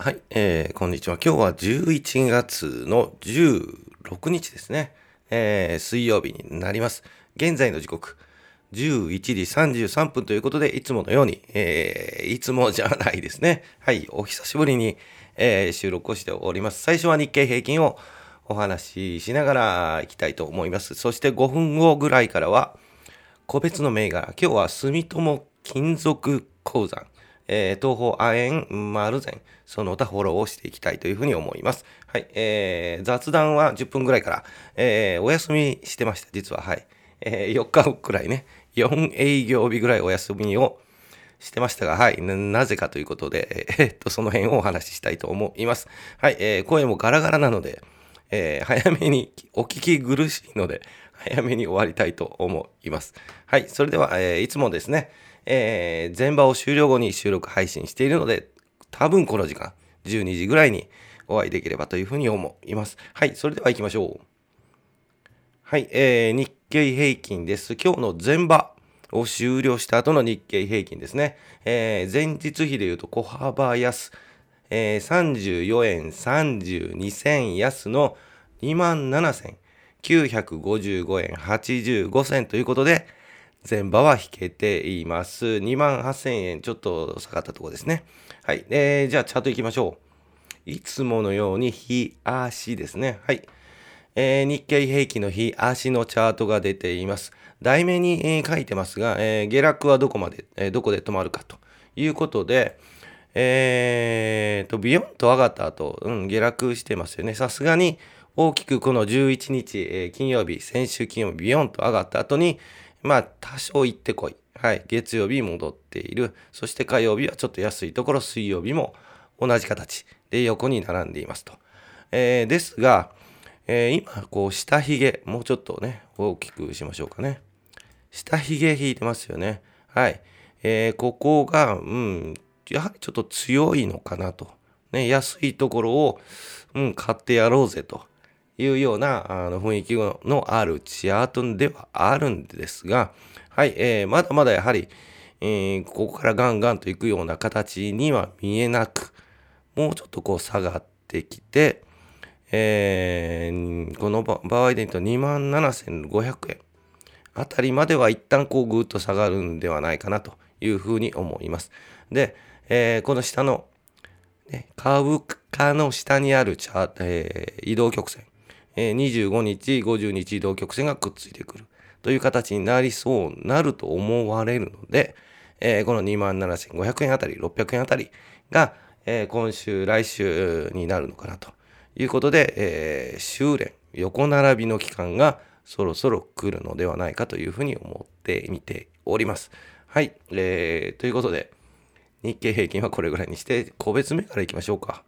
はい、えー、こんにちは。今日は11月の16日ですね。えー、水曜日になります。現在の時刻、11時33分ということで、いつものように、えー、いつもじゃないですね。はい、お久しぶりに、えー、収録をしております。最初は日経平均をお話ししながら行きたいと思います。そして5分後ぐらいからは、個別の銘柄、今日は住友金属鉱山、えー、東方亜鉛丸善、その他フォローをしていきたいというふうに思います。はい、えー、雑談は10分ぐらいから、えー、お休みしてました、実は。はい。え、4日くらいね、4営業日ぐらいお休みをしてましたが、はい、なぜかということで、えー、っと、その辺をお話ししたいと思います。はい、え、声もガラガラなので、えー、早めにお聞き苦しいので、早めに終わりたいと思います。はい、それでは、えー、いつもですね、えー、前場を終了後に収録配信しているので、多分この時間、12時ぐらいにお会いできればというふうに思います。はい、それでは行きましょう。はい、えー、日経平均です。今日の前場を終了した後の日経平均ですね。えー、前日比で言うと小幅安、えー、34円32銭安の27,955円85銭ということで、前場は引けています。2万8000円ちょっと下がったところですね。はい。えー、じゃあチャート行きましょう。いつものように日足ですね。はい。えー、日経平均の日足のチャートが出ています。題名に、えー、書いてますが、えー、下落はどこまで、え、どこで止まるかということで、えーと、ビヨンと上がった後、うん、下落してますよね。さすがに大きくこの11日、え、金曜日、先週金曜日、ビヨンと上がった後に、まあ、多少行ってこい。はい。月曜日戻っている。そして火曜日はちょっと安いところ、水曜日も同じ形で横に並んでいますと。えー、ですが、えー、今、こう、下髭、もうちょっとね、大きくしましょうかね。下髭引いてますよね。はい。えー、ここが、うん、やはりちょっと強いのかなと。ね、安いところを、うん、買ってやろうぜと。いうようなあの雰囲気のあるチアートンではあるんですが、はい、えー、まだまだやはり、えー、ここからガンガンといくような形には見えなく、もうちょっとこう下がってきて、えー、この場合で言うと27,500円あたりまでは一旦こうぐっと下がるんではないかなというふうに思います。で、えー、この下の、ね、カーブ化の下にあるチャ、えー、移動曲線。え25日、50日移動曲線がくっついてくるという形になりそうなると思われるので、えー、この27,500円あたり、600円あたりが、えー、今週、来週になるのかなということで、えー、修練、横並びの期間がそろそろ来るのではないかというふうに思ってみております。はい。えー、ということで、日経平均はこれぐらいにして、個別銘柄いきましょうか。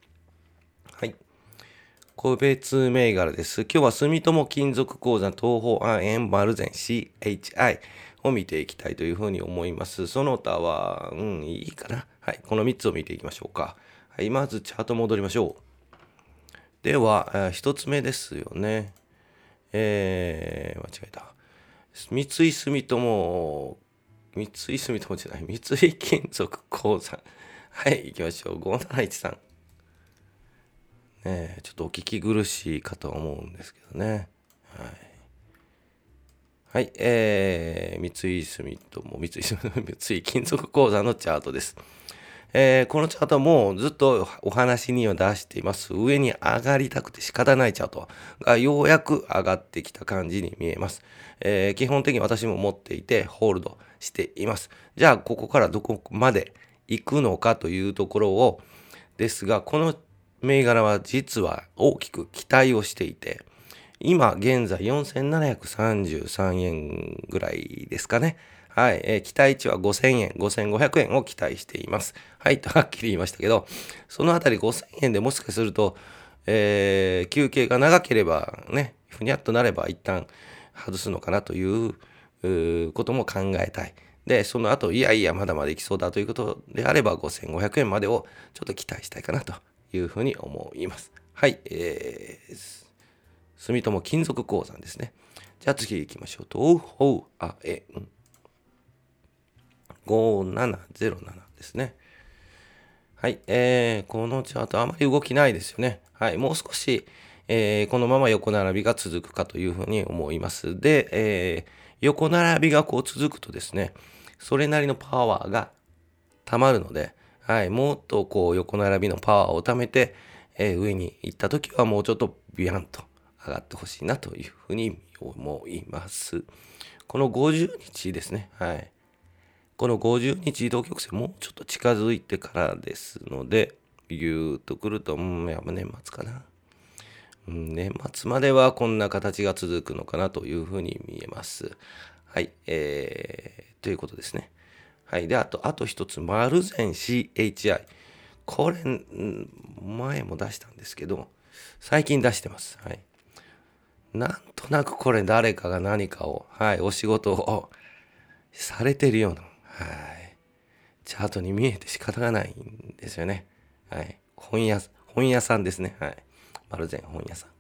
はい。個別銘柄です。今日は住友金属鉱山東方亜鉛丸善 CHI を見ていきたいというふうに思います。その他は、うん、いいかな。はい。この3つを見ていきましょうか。はい。まずチャート戻りましょう。では、1つ目ですよね。えー、間違えた。三井住友、三井住友じゃない、三井金属鉱山。はい、行きましょう。5713。ね、ちょっとお聞き苦しいかと思うんですけどね。はい。はい、えー、三井住友、三井住友、三井金属鉱山のチャートです。えー、このチャートもずっとお話には出しています。上に上がりたくて仕方ないチャートがようやく上がってきた感じに見えます。えー、基本的に私も持っていてホールドしています。じゃあ、ここからどこまで行くのかというところをですが、この銘柄は実は大きく期待をしていて、今現在4733円ぐらいですかね。はい、えー、期待値は5000円、5500円を期待しています。はい、とはっきり言いましたけど、そのあたり5000円でもしかすると、えー、休憩が長ければね、ふにゃっとなれば一旦外すのかなということも考えたい。で、その後、いやいや、まだまだいきそうだということであれば、5500円までをちょっと期待したいかなというふうに思います。はい、えー、住友金属鉱山ですね。じゃあ次行きましょう。東方あえん。5707ですね。はい、えー、このチャートあまり動きないですよね。はい、もう少し、えー、このまま横並びが続くかというふうに思います。で、えー、横並びがこう続くとですね、それなりのパワーが溜まるので、はい、もっとこう横並びのパワーを貯めて、えー、上に行った時はもうちょっとビヤンと上がってほしいなというふうに思います。この50日ですね、はい。この50日移動曲線もうちょっと近づいてからですので、言うとくると、うん、やっぱ年末かな。年末まではこんな形が続くのかなというふうに見えます。はい。えー、ということですね。はい。で、あと、あと一つ、マルゼン CHI。これ、前も出したんですけど、最近出してます。はい。なんとなくこれ誰かが何かを、はい、お仕事をされてるような、はい。チャートに見えて仕方がないんですよね。はい。本屋、本屋さんですね。はい。丸善本屋さん。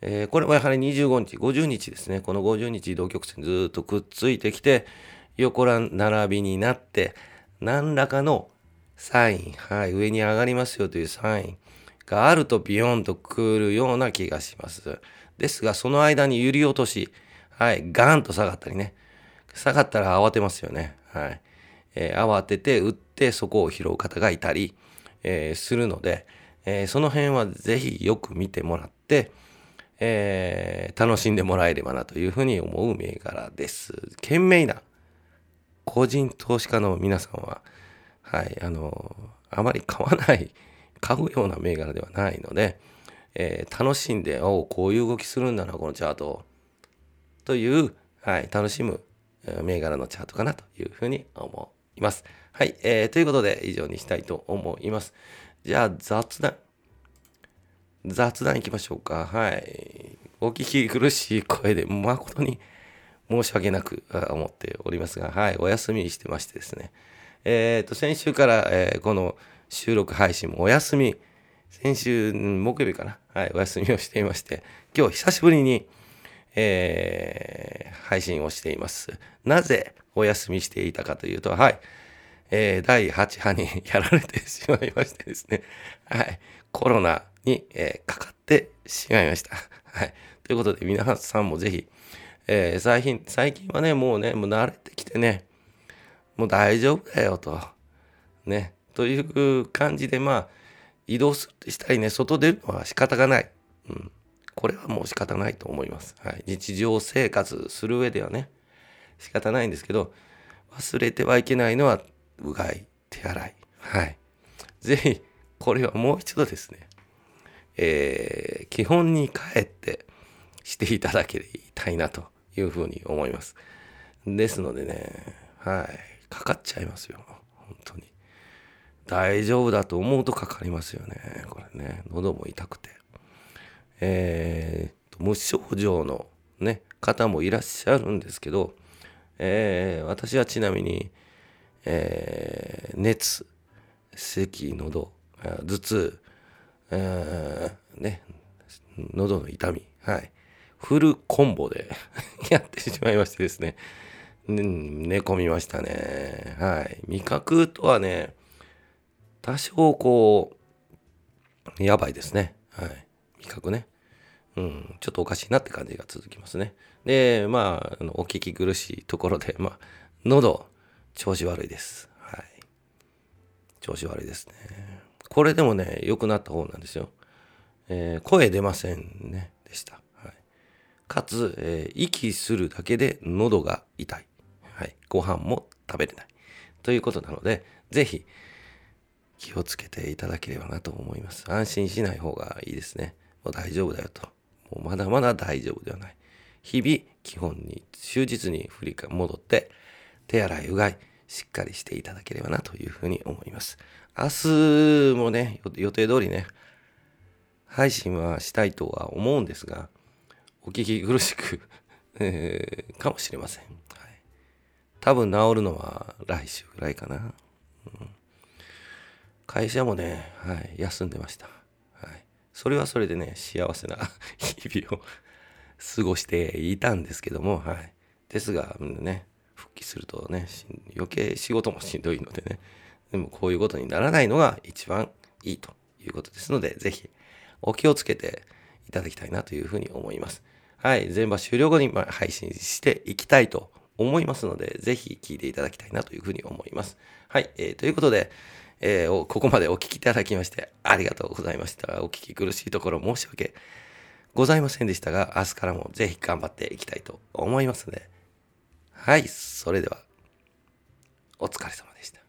えー、これもやはり25日、50日ですね。この50日移動曲線ずっとくっついてきて、横並びになって、何らかのサイン、はい、上に上がりますよというサインがあるとビヨンとくるような気がします。ですが、その間に揺り落とし、はい、ガーンと下がったりね。下がったら慌てますよね。はい。えー、慌てて打ってそこを拾う方がいたり、えー、するので、えー、その辺はぜひよく見てもらって、え楽しんでもらえればなというふうに思う銘柄です。懸命な個人投資家の皆さんは、はい、あの、あまり買わない、買うような銘柄ではないので、え楽しんで、おお、こういう動きするんだな、このチャート。という、はい、楽しむ銘柄のチャートかなというふうに思います。はい、えー、ということで以上にしたいと思います。じゃあ雑談。雑談いきましょうか。はい。お聞き苦しい声で誠に申し訳なく思っておりますが、はい、お休みしてましてですね。えっ、ー、と、先週から、えー、この収録配信もお休み、先週木曜日かな、はい、お休みをしていまして、今日久しぶりに、えー、配信をしています。なぜお休みしていたかというと、はい、えー、第8波に やられてしまいましてですね、はい、コロナに、えー、かかってしまいました。はい、ということで、皆さんもぜひ、えー、最近、最近はね、もうね、もう慣れてきてね、もう大丈夫だよと、ね、という感じで、まあ、移動すしたりね、外出るのは仕方がない。うん。これはもう仕方ないと思います。はい。日常生活する上ではね、仕方ないんですけど、忘れてはいけないのは、うがい、手洗い。はい。ぜひ、これはもう一度ですね、えー、基本に帰ってしていただけたいなというふうに思います。ですのでね、はい。かかっちゃいますよ。本当に。大丈夫だと思うとかかりますよね。これね。喉も痛くて。えー、無症状のね、方もいらっしゃるんですけど、えー、私はちなみに、えー、熱、咳、喉、頭痛、えー、ね、喉の痛み、はい。フルコンボで やってしまいましてですね、寝込みましたね。はい。味覚とはね、多少こう、やばいですね。はい。味覚ね。うん、ちょっとおかしいなって感じが続きますね。で、まあ、あお聞き苦しいところで、まあ、喉、調子悪いです。はい。調子悪いですね。これでもね、良くなった方なんですよ。えー、声出ませんね、でした。かつ、えー、息するだけで喉が痛い。はい。ご飯も食べれない。ということなので、ぜひ、気をつけていただければなと思います。安心しない方がいいですね。もう大丈夫だよと。もうまだまだ大丈夫ではない。日々、基本に、忠実に振りか戻って、手洗い、うがい、しっかりしていただければなというふうに思います。明日もね、予定通りね、配信はしたいとは思うんですが、お聞き苦しく えー、かもしれません。はい、多分治るのは来週ぐらいかな。うん、会社もね、はい、休んでました。はい、それはそれでね、幸せな 日々を過ごしていたんですけども、はい。ですが、ね、復帰するとね、余計仕事もしんどいのでね、でもこういうことにならないのが一番いいということですので、ぜひお気をつけていただきたいなというふうに思います。はい。全場終了後に配信していきたいと思いますので、ぜひ聞いていただきたいなというふうに思います。はい。えー、ということで、えー、ここまでお聞きいただきましてありがとうございました。お聞き苦しいところ申し訳ございませんでしたが、明日からもぜひ頑張っていきたいと思いますので、はい。それでは、お疲れ様でした。